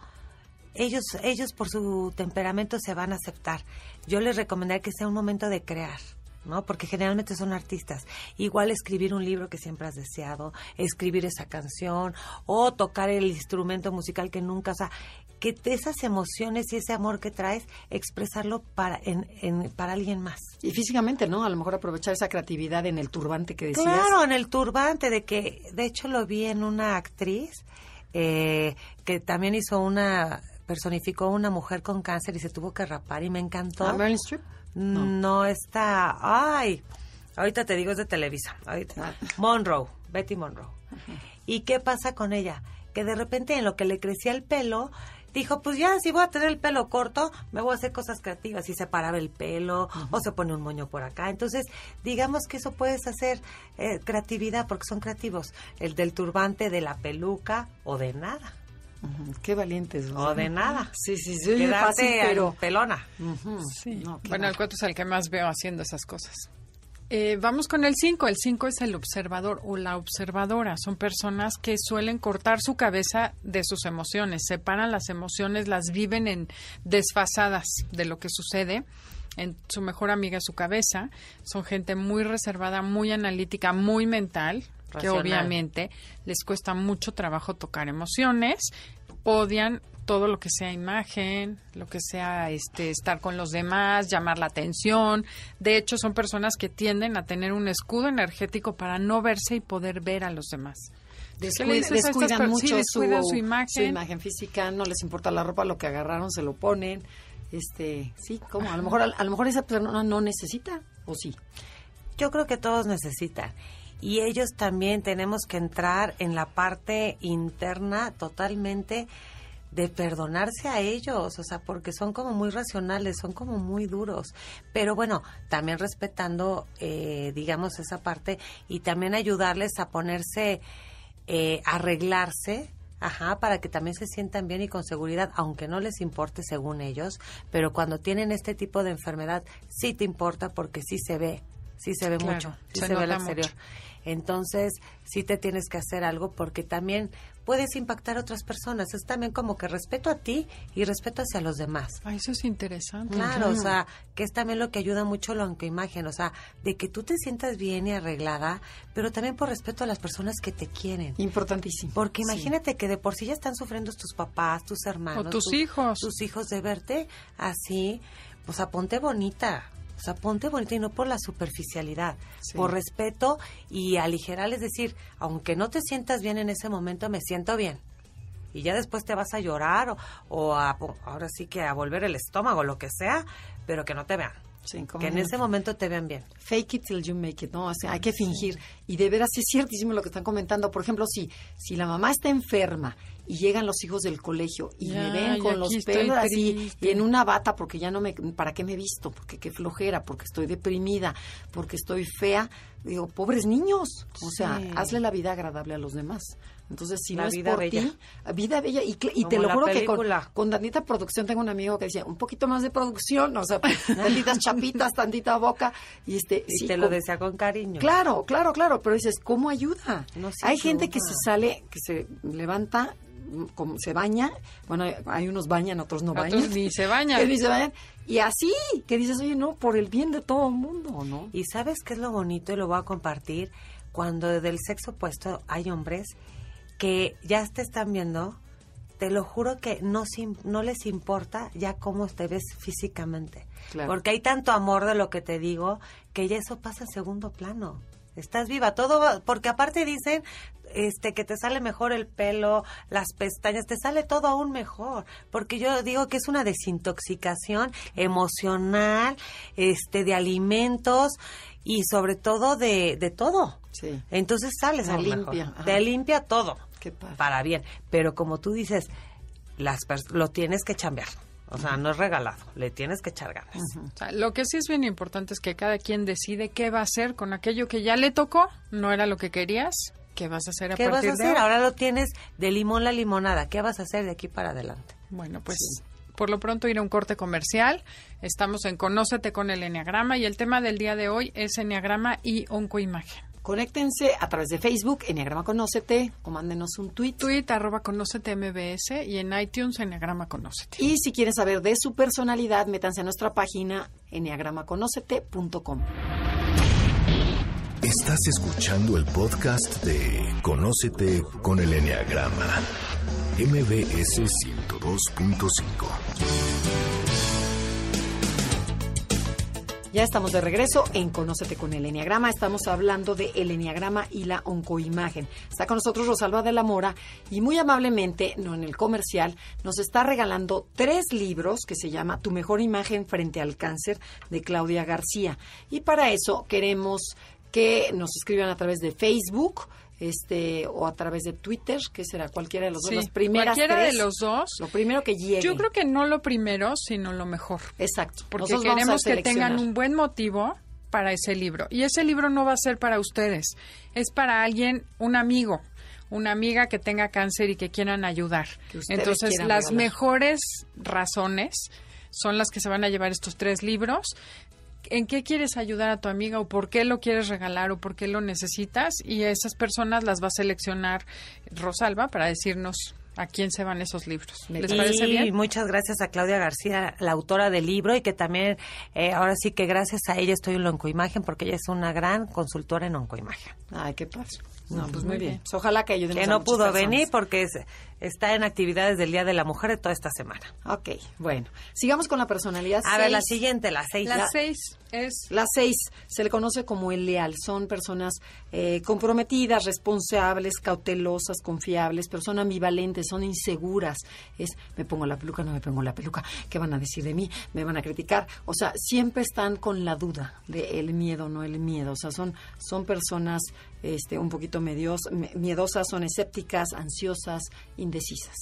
ellos, ellos por su temperamento se van a aceptar. Yo les recomendaría que sea un momento de crear. ¿no? Porque generalmente son artistas. Igual escribir un libro que siempre has deseado, escribir esa canción o tocar el instrumento musical que nunca, o sea, que esas emociones y ese amor que traes, expresarlo para, en, en- para alguien más. Y físicamente, ¿no? A lo mejor aprovechar esa creatividad en el turbante que decías. Claro, en el turbante, de que, de hecho lo vi en una actriz eh, que también hizo una, personificó una mujer con cáncer y se tuvo que rapar y me encantó. ¿A Meryl Streep? No. está, ay, ahorita te digo es de Televisa, ahorita. Ah. Monroe, Betty Monroe. ¿Y qué pasa con ella? Que de repente en lo que le crecía el pelo, dijo, pues ya, si voy a tener el pelo corto, me voy a hacer cosas creativas. Y se paraba el pelo, o se pone un moño por acá. Entonces, digamos que eso puedes hacer eh, creatividad, porque son creativos. El del turbante, de la peluca, o de nada. Qué valientes. ¿no? O de nada. Sí, sí, sí. Quedarte fácil, pero... pelona. Sí. no, bueno, el 4 es el que más veo haciendo esas cosas. Eh, vamos con el 5. El 5 es el observador o la observadora. Son personas que suelen cortar su cabeza de sus emociones, separan las emociones, las viven en desfasadas de lo que sucede. En su mejor amiga es su cabeza. Son gente muy reservada, muy analítica, muy mental, que obviamente les cuesta mucho trabajo tocar emociones. Odian todo lo que sea imagen, lo que sea este estar con los demás, llamar la atención. De hecho, son personas que tienden a tener un escudo energético para no verse y poder ver a los demás. ¿Qué le Descuid- dices a estas descuidan mucho sí, descuidan su, su imagen. su imagen física, no les importa la ropa, lo que agarraron se lo ponen. Este, sí, ¿cómo? A lo mejor, a, lo mejor esa persona no necesita, o sí. Yo creo que todos necesitan. Y ellos también tenemos que entrar en la parte interna totalmente de perdonarse a ellos, o sea, porque son como muy racionales, son como muy duros. Pero bueno, también respetando, eh, digamos, esa parte y también ayudarles a ponerse, eh, arreglarse. Ajá, para que también se sientan bien y con seguridad, aunque no les importe según ellos, pero cuando tienen este tipo de enfermedad, sí te importa porque sí se ve, sí se ve Claro, mucho, sí se se, ve nota exterior. mucho. Entonces, sí te tienes que hacer algo porque también puedes impactar a otras personas. Es también como que respeto a ti y respeto hacia los demás. Ah, eso es interesante. Claro, o sea, que es también lo que ayuda mucho la imagen, o sea, de que tú te sientas bien y arreglada, pero también por respeto a las personas que te quieren. Importantísimo. Porque Sí. imagínate que de por sí ya están sufriendo tus papás, tus hermanos. O tus tu- hijos. Tus hijos de verte así, pues a ponte bonita. O O sea, ponte bonita y no por la superficialidad, Sí. por respeto y aligerar, es decir, aunque no te sientas bien en ese momento, me siento bien. Y ya después te vas a llorar o, o a, ahora sí que a volver el estómago, lo que sea, pero que no te vean. Sí, Que en no. ese momento te vean bien. fake it till you make it, ¿no? O sea, hay que fingir. Y de veras es ciertísimo lo que están comentando. Por ejemplo, si, si la mamá está enferma y llegan los hijos del colegio y Ya, me ven con los pelos así y en una bata porque ya no me... ¿Para qué me he visto? Porque qué flojera, porque estoy deprimida, porque estoy fea. Digo, pobres niños. O sea, Sí. hazle la vida agradable a los demás. Entonces, si La no es vida por bella. ti, vida bella. Y, te lo juro que con, con tantita producción tengo un amigo que decía, un poquito más de producción, o sea, tantitas chapitas, tantita boca. Y, este, Y sí, te lo con- decía con cariño. Claro, claro, claro, pero dices, ¿cómo ayuda? No, sí hay gente que se sale, que se levanta, como se baña, bueno, hay- unos bañan, otros no Otros bañan. ni se bañan. Que ni se bañan. Y así, que dices, oye, no, por el bien de todo el mundo, ¿no? Y sabes qué es lo bonito y lo voy a compartir cuando del sexo opuesto hay hombres que ya te están viendo, te lo juro que no, no les importa ya cómo te ves físicamente. Claro. Porque hay tanto amor de lo que te digo que ya eso pasa en segundo plano. Estás viva, todo porque aparte dicen este que te sale mejor el pelo, las pestañas, te sale todo aún mejor, porque yo digo que es una desintoxicación emocional, este de alimentos y sobre todo de, de todo. Sí. Entonces sales Te limpia, mejor. Te limpia todo. Qué. Para bien. Pero como tú dices, las lo tienes que chambear. O sea, no es regalado. Le tienes que echar ganas. O sea, lo que sí es bien importante es que cada quien decide qué va a hacer con aquello que ya le tocó, no era lo que querías, qué vas a hacer a ¿Qué vas partir a de hacer? ahora. Ahora lo tienes de limón la limonada. ¿Qué vas a hacer de aquí para adelante? Bueno, pues por lo pronto ir a un corte comercial. Estamos en Conócete con el Enneagrama y el tema del día de hoy es Enneagrama y Oncoimagen. Conéctense a través de Facebook, Enneagrama Conócete, o mándenos un tweet. Tweet arroba Conócete MBS y en iTunes Enneagrama Conócete. Y si quieren saber de su personalidad, métanse a nuestra página enneagramaconócete.com. Estás escuchando el podcast de Conócete con el Enneagrama. MBS 102.5. Ya estamos de regreso en Conócete con el Enneagrama. Estamos hablando de el Enneagrama y la oncoimagen. Está con nosotros Rosalba de la Mora y muy amablemente, no en el comercial, nos está regalando tres libros que se llama Tu mejor imagen frente al cáncer de Claudia García. Y para eso queremos que nos escriban a través de Facebook este o a través de Twitter, que será cualquiera de los Sí, dos, las primeras cualquiera tres, de los dos. Lo primero que llegue. Yo creo que no lo primero, sino lo mejor. Exacto. Porque Nosotros queremos que tengan un buen motivo para ese libro. Y ese libro no va a ser para ustedes, es para alguien, un amigo, una amiga que tenga cáncer y que quieran ayudar. Que Entonces, las regalar. mejores razones son las que se van a llevar estos tres libros. ¿En qué quieres ayudar a tu amiga o por qué lo quieres regalar o por qué lo necesitas? Y esas personas las va a seleccionar Rosalba para decirnos a quién se van esos libros. ¿Les y parece bien? muchas gracias a Claudia García, la autora del libro, y que también, eh, ahora sí que gracias a ella estoy en la oncoimagen, porque ella es una gran consultora en oncoimagen. Ay, qué padre. No, pues muy bien. bien. Ojalá que ayudemos Que no pudo personas. venir porque es- está en actividades del Día de la Mujer de toda esta semana. Ok, bueno. Sigamos con la personalidad. A ver, la siguiente, la seis. Las La- seis es La seis se le conoce como el leal. Son personas eh, comprometidas, responsables, cautelosas, confiables, pero son ambivalentes, son inseguras. Es, me pongo la peluca, no me pongo la peluca. ¿Qué van a decir de mí? ¿Me van a criticar? O sea, siempre están con la duda de el miedo, no el miedo. O sea, son, son personas este, un poquito medios, me- miedosas, son escépticas, ansiosas, indecisas.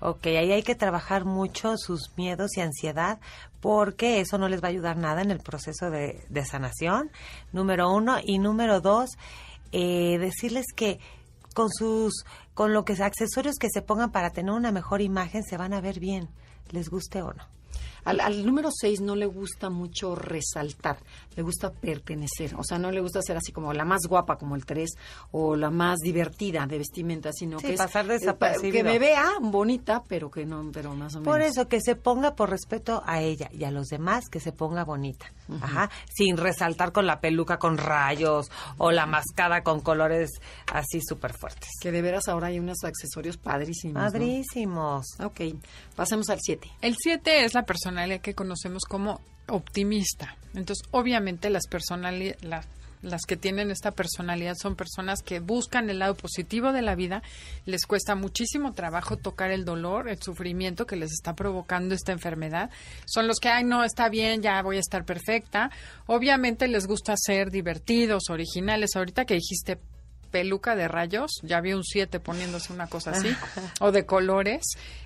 Ok, ahí hay que trabajar mucho sus miedos y ansiedad porque eso no les va a ayudar nada en el proceso de, de sanación, número uno. Y número dos, eh, decirles que con sus, con lo que accesorios que se pongan para tener una mejor imagen se van a ver bien, les guste o no. Al, al número 6 no le gusta mucho resaltar, le gusta pertenecer. O sea, no le gusta ser así como la más guapa como el 3 o la más divertida de vestimenta, sino Sí, que es pasar eh, pa- desapercibido. que me vea bonita, pero que no, pero más o menos. Por eso, que se ponga por respeto a ella y a los demás, que se ponga bonita. Ajá. Sin resaltar con la peluca con rayos o la mascada con colores así súper fuertes. Que de veras ahora hay unos accesorios padrísimos. ¿no? Padrísimos. Ok, pasemos al 7. El 7 es la personalidad que conocemos como optimista. Entonces, obviamente las personalidades, las que tienen esta personalidad son personas que buscan el lado positivo de la vida, les cuesta muchísimo trabajo tocar el dolor, el sufrimiento que les está provocando esta enfermedad. Son los que, ay, no, está bien, ya voy a estar perfecta. Obviamente les gusta ser divertidos, originales. Ahorita que dijiste peluca de rayos, ya vi un 7 poniéndose una cosa así, o de colores.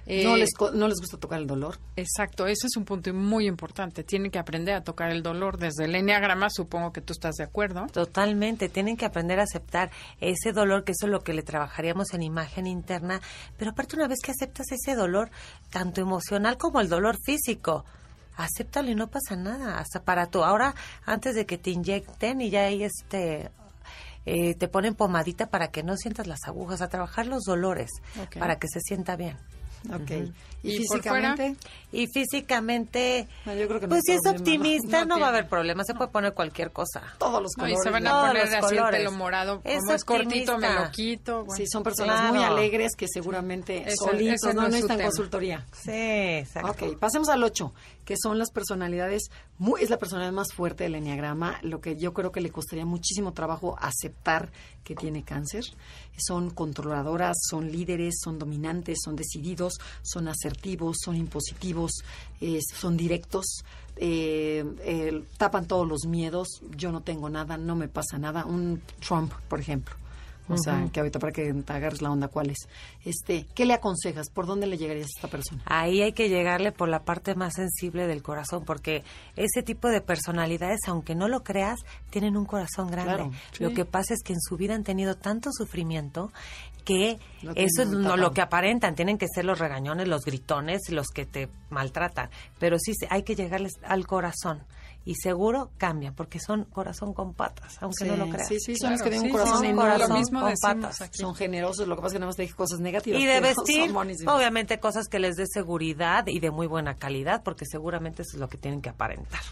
no, eh, les, no les gusta tocar el dolor. Exacto, ese es un punto muy importante. Tienen que aprender a tocar el dolor desde el enneagrama, supongo que tú estás de acuerdo. Totalmente, tienen que aprender a aceptar ese dolor, que eso es lo que le trabajaríamos en imagen interna, pero aparte una vez que aceptas ese dolor, tanto emocional como el dolor físico, acéptalo y no pasa nada, hasta para tú. Ahora, antes de que te inyecten y ya hay este eh, te ponen pomadita para que no sientas las agujas, a trabajar los dolores, para que se sienta bien. Ok. ¿Y, físicamente? Y físicamente, pues si es optimista, no, va a haber problema. Se puede poner cualquier cosa. Todos los colores. y se van a poner así el pelo morado. como es cortito, me lo quito. Sí, son personas muy alegres que seguramente solitos no, necesitan consultoría. Sí, exacto. Ok, pasemos al 8, que son las personalidades, muy, es la personalidad más fuerte del enneagrama, lo que yo creo que le costaría muchísimo trabajo aceptar que tiene cáncer. Son controladoras, son líderes, son dominantes, son decididos, son asertivos, son impositivos, eh, son directos, eh, eh, tapan todos los miedos, yo no tengo nada, no me pasa nada. Un Trump, por ejemplo. O sea, que ahorita para que te agarres la onda, ¿cuál es? Este, ¿Qué le aconsejas? ¿Por dónde le llegarías a esta persona? Ahí hay que llegarle por la parte más sensible del corazón, porque ese tipo de personalidades, aunque no lo creas, tienen un corazón grande. Lo que pasa es que en su vida han tenido tanto sufrimiento que eso es no, lo que aparentan. Tienen que ser los regañones, los gritones, los que te maltratan. Pero sí hay que llegarles al corazón y seguro cambian porque son corazón con patas, aunque no lo creas. Sí, sí, son los que tienen un corazón, con patas. Son generosos, lo que pasa es que nada más te dije cosas negativas. Y de vestir, obviamente cosas que les dé seguridad y de muy buena calidad, porque seguramente eso es lo que tienen que aparentar.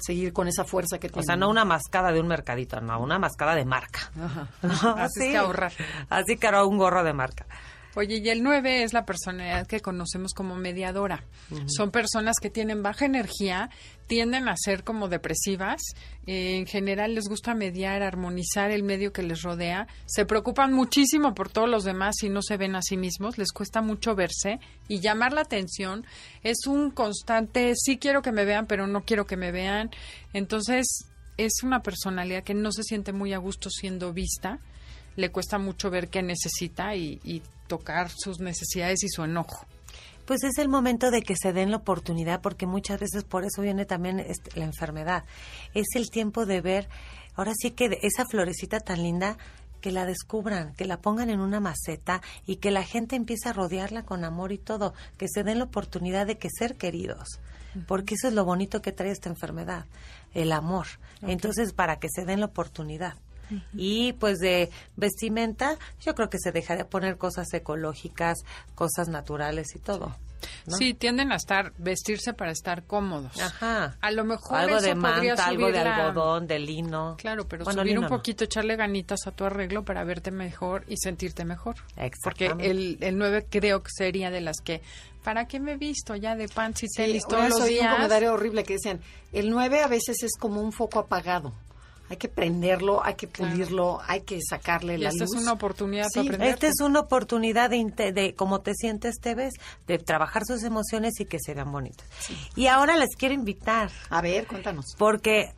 Seguir con esa fuerza que tienen. O sea, no una mascada de un mercadito, no, una mascada de marca. Ajá. Así que ahorrar. Así que ahora un gorro de marca. Oye, y el 9 es la personalidad que conocemos como mediadora. Son personas que tienen baja energía, tienden a ser como depresivas. Eh, en general les gusta mediar, armonizar el medio que les rodea. Se preocupan muchísimo por todos los demás y no se ven a sí mismos. Les cuesta mucho verse y llamar la atención. Es un constante, sí quiero que me vean, pero no quiero que me vean. Entonces, es una personalidad que no se siente muy a gusto siendo vista le cuesta mucho ver qué necesita y, y tocar sus necesidades y su enojo. Pues es el momento de que se den la oportunidad, porque muchas veces por eso viene también este, la enfermedad. Es el tiempo de ver, ahora sí que esa florecita tan linda, que la descubran, que la pongan en una maceta y que la gente empiece a rodearla con amor y todo, que se den la oportunidad de que ser queridos, porque eso es lo bonito que trae esta enfermedad, el amor. Entonces, para que se den la oportunidad. Y pues de vestimenta, yo creo que se dejaría poner cosas ecológicas, cosas naturales y todo. Sí, tienden a estar, vestirse para estar cómodos. Ajá. A lo mejor algo de manta, algo de algodón, de lino. Claro, pero subir un poquito, echarle ganitas a tu arreglo para verte mejor y sentirte mejor. Porque el, el 9 creo que sería de las que ¿para qué me he visto ya de pants y tenis todos los días? un comentario horrible que decían, el 9 a veces es como un foco apagado hay que prenderlo, hay que pulirlo, hay que sacarle la esta luz. es una oportunidad para aprender. Esta es una oportunidad de, de cómo te sientes, te ves, de trabajar sus emociones y que se vean bonitas. Y ahora les quiero invitar. A ver, cuéntanos. Porque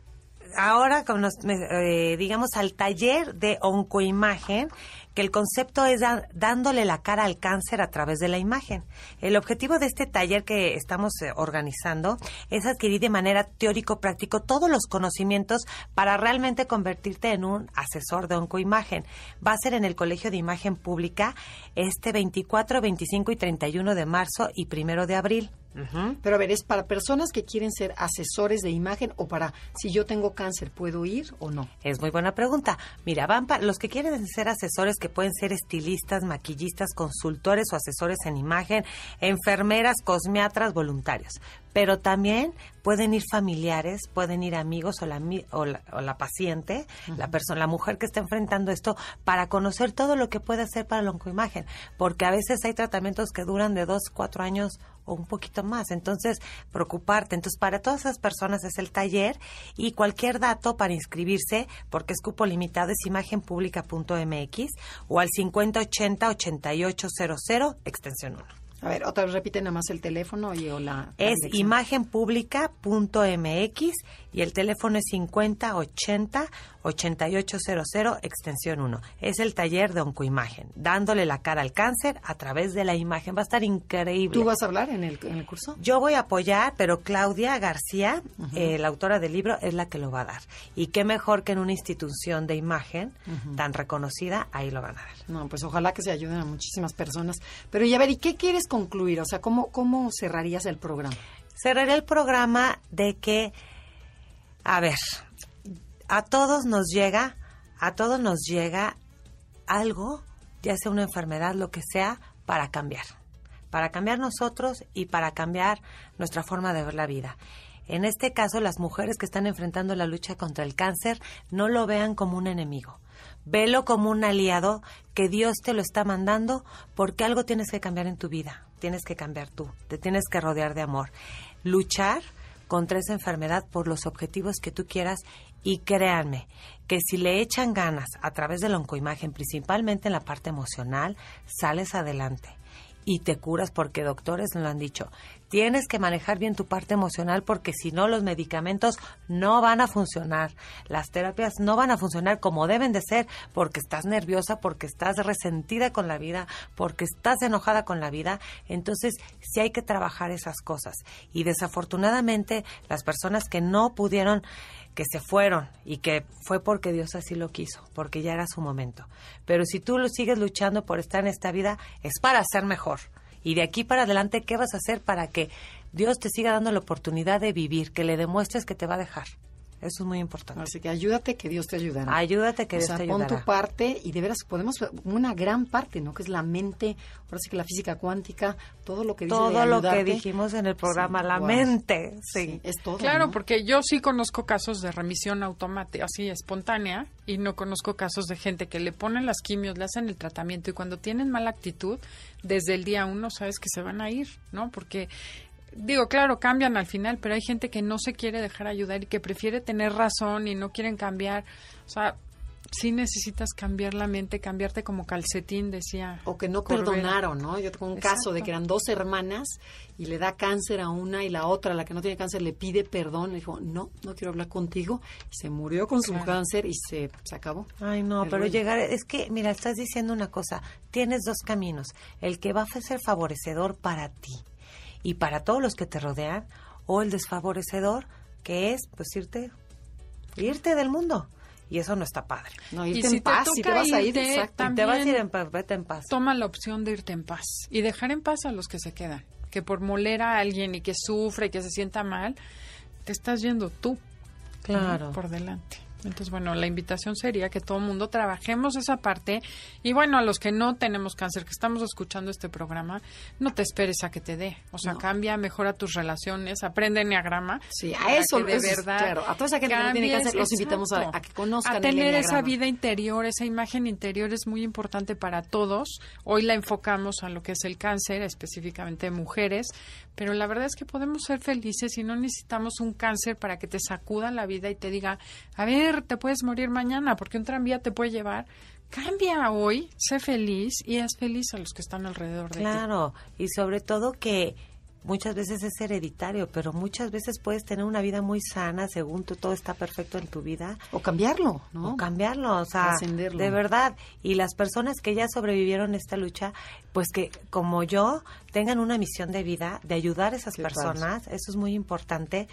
ahora, eh, digamos, al taller de oncoimagen, que el concepto es dándole la cara al cáncer a través de la imagen. El objetivo de este taller que estamos eh, organizando es adquirir de manera teórico-práctico todos los conocimientos para realmente convertirte en un asesor de oncoimagen. Va a ser en el Colegio de Imagen Pública este 24, 25 y 31 de marzo y primero de abril. Pero a ver, ¿es para personas que quieren ser asesores de imagen o para si yo tengo cáncer, ¿puedo ir o no? Es muy buena pregunta. Mira, van para los que quieren ser asesores, que pueden ser estilistas, maquillistas, consultores o asesores en imagen, enfermeras, cosmiatras, voluntarios. Pero también pueden ir familiares, pueden ir amigos o la, o la, paciente, la persona, la mujer que está enfrentando esto, para conocer todo lo que puede hacer para la oncoimagen. Porque a veces hay tratamientos que duran de dos, cuatro años o un poquito más. Entonces, preocuparte. Entonces, para todas esas personas es el taller y cualquier dato para inscribirse, porque es cupo limitado, es imagenpublica.mx o al 5080-8800, extensión 1. A ver, otra vez repite nada más el teléfono y o la... la Es imagenpublica.mx y el teléfono es 5080-8800, extensión 1. Es el taller de oncoimagen, dándole la cara al cáncer a través de la imagen. Va a estar increíble. ¿Tú vas a hablar en el, en el curso? Yo voy a apoyar, pero Claudia García, eh, la autora del libro, es la que lo va a dar. Y qué mejor que en una institución de imagen tan reconocida, ahí lo van a dar. No, pues ojalá que se ayuden a muchísimas personas. Pero y a ver, ¿y qué quieres concluir? O sea, ¿cómo, cómo cerrarías el programa? Cerraré el programa de que, a ver, a todos nos llega, a todos nos llega algo, ya sea una enfermedad, lo que sea, para cambiar. Para cambiar nosotros y para cambiar nuestra forma de ver la vida. En este caso, las mujeres que están enfrentando la lucha contra el cáncer no lo vean como un enemigo. Velo como un aliado que Dios te lo está mandando porque algo tienes que cambiar en tu vida. Tienes que cambiar tú. Te tienes que rodear de amor. Luchar contra esa enfermedad por los objetivos que tú quieras. Y créanme que si le echan ganas a través de la oncoimagen, principalmente en la parte emocional, sales adelante y te curas porque doctores lo han dicho. Tienes que manejar bien tu parte emocional porque si no los medicamentos no van a funcionar. Las terapias no van a funcionar como deben de ser porque estás nerviosa, porque estás resentida con la vida, porque estás enojada con la vida. Entonces sí hay que trabajar esas cosas. Y desafortunadamente las personas que no pudieron que se fueron y que fue porque Dios así lo quiso, porque ya era su momento. Pero si tú lo sigues luchando por estar en esta vida, es para ser mejor. Y de aquí para adelante, ¿qué vas a hacer para que Dios te siga dando la oportunidad de vivir, que le demuestres que te va a dejar? Eso es muy importante. Así que ayúdate, que Dios te ayudará. Ayúdate, que o Dios sea, te pon ayudará. tu parte y de veras podemos una gran parte, ¿no? Que es la mente, ahora sí que la física cuántica, todo lo que dice de Todo lo que dijimos en el programa, Sí, la mente. Sí, Sí. es todo. Claro, ¿no? porque yo sí conozco casos de remisión automática, así espontánea, y no conozco casos de gente que le ponen las quimios, le hacen el tratamiento y cuando tienen mala actitud, desde el día uno sabes que se van a ir, ¿no? Porque, digo, claro, cambian al final, pero hay gente que no se quiere dejar ayudar y que prefiere tener razón y no quieren cambiar. O sea, sí necesitas cambiar la mente, cambiarte como calcetín, decía. O que no Corbera. perdonaron, ¿no? Yo tengo un caso de que eran dos hermanas y le da cáncer a una y la otra, la que no tiene cáncer, le pide perdón. Le dijo, no, no quiero hablar contigo. Y se murió con su cáncer y se, se acabó. Ay, no, El pero rollo. llegar, es que, mira, estás diciendo una cosa, tienes dos caminos, el que va a ser favorecedor para ti y para todos los que te rodean, o el desfavorecedor, que es, pues, irte, irte del mundo. Y eso no está padre. No, Y irte si en te paz, si te toca vas a ir, exacto. Te vas a ir en paz, vete en paz. Toma la opción de irte en paz y dejar en paz a los que se quedan. Que por moler a alguien y que sufre y que se sienta mal, te estás yendo tú. Claro. por delante. Entonces, bueno, la invitación sería que todo el mundo trabajemos esa parte y bueno, a los que no tenemos cáncer, que estamos escuchando este programa, no te esperes a que te dé. O sea, No. cambia, mejora tus relaciones, aprende enneagrama. Sí, a eso, de eso es- verdad claro. A toda esa gente que no tiene cáncer, los invitamos a, a que conozcan a el tener esa vida interior, esa imagen interior es muy importante para todos. Hoy la enfocamos a lo que es el cáncer, específicamente mujeres, pero la verdad es que podemos ser felices y no necesitamos un cáncer para que te sacuda la vida y te diga, a ver, te puedes morir mañana porque un tranvía te puede llevar. Cambia hoy, sé feliz y haz feliz a los que están alrededor de ti. Claro, y sobre todo que muchas veces es hereditario, pero muchas veces puedes tener una vida muy sana según tú todo está perfecto en tu vida O cambiarlo, ¿no? o cambiarlo, o sea, de verdad. Y las personas que ya sobrevivieron esta lucha, pues que como yo tengan una misión de vida, de ayudar a esas Qué personas, eso es muy importante.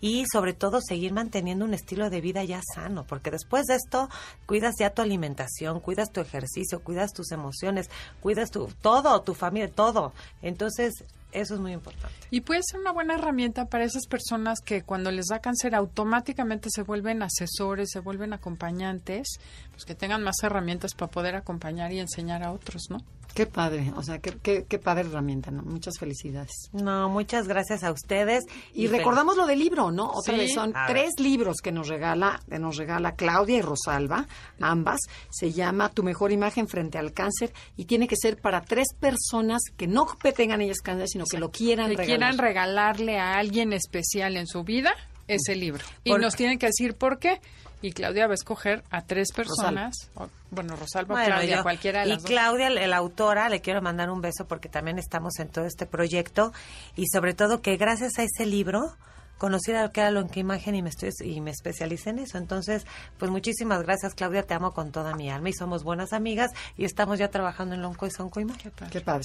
Y sobre todo seguir manteniendo un estilo de vida ya sano, porque después de esto cuidas ya tu alimentación, cuidas tu ejercicio, cuidas tus emociones, cuidas tu todo, tu familia, todo. Entonces, eso es muy importante. Y puede ser una buena herramienta para esas personas que cuando les da cáncer automáticamente se vuelven asesores, se vuelven acompañantes, pues que tengan más herramientas para poder acompañar y enseñar a otros, ¿no? Qué padre, o sea, qué, qué, qué padre herramienta, ¿no? Muchas felicidades. No, muchas gracias a ustedes. Y, recordamos lo del libro, ¿no? Otra Sí. vez son tres libros que nos regala, que nos regala Claudia y Rosalba, ambas. Se llama Tu mejor imagen frente al cáncer y tiene que ser para tres personas que no tengan ellas cáncer, sino que lo quieran que regalar. quieran regalarle a alguien especial en su vida ese libro. Y Por- nos tienen que decir por qué. Y Claudia va a escoger a tres personas. o- bueno, Rosalba, Bueno, Claudia, yo- cualquiera de y las dos. Claudia, la, autora, le quiero mandar un beso porque también estamos en todo este proyecto y sobre todo que gracias a ese libro conocí lo que era la imagen y me estoy y me especialicé en eso. Entonces, pues muchísimas gracias, Claudia, te amo con toda mi alma y somos buenas amigas y estamos ya trabajando en Lonco y Sonco Imagen. Qué padre.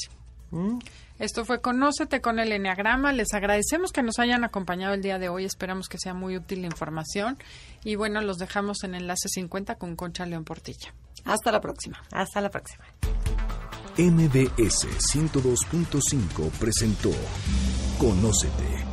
Mm. Esto fue Conócete con el Enneagrama. Les agradecemos que nos hayan acompañado el día de hoy. Esperamos que sea muy útil la información. Y bueno, los dejamos en Enlace 50 con Concha León Portilla. Hasta la próxima. Hasta la próxima. MBS 102.5 presentó Conócete.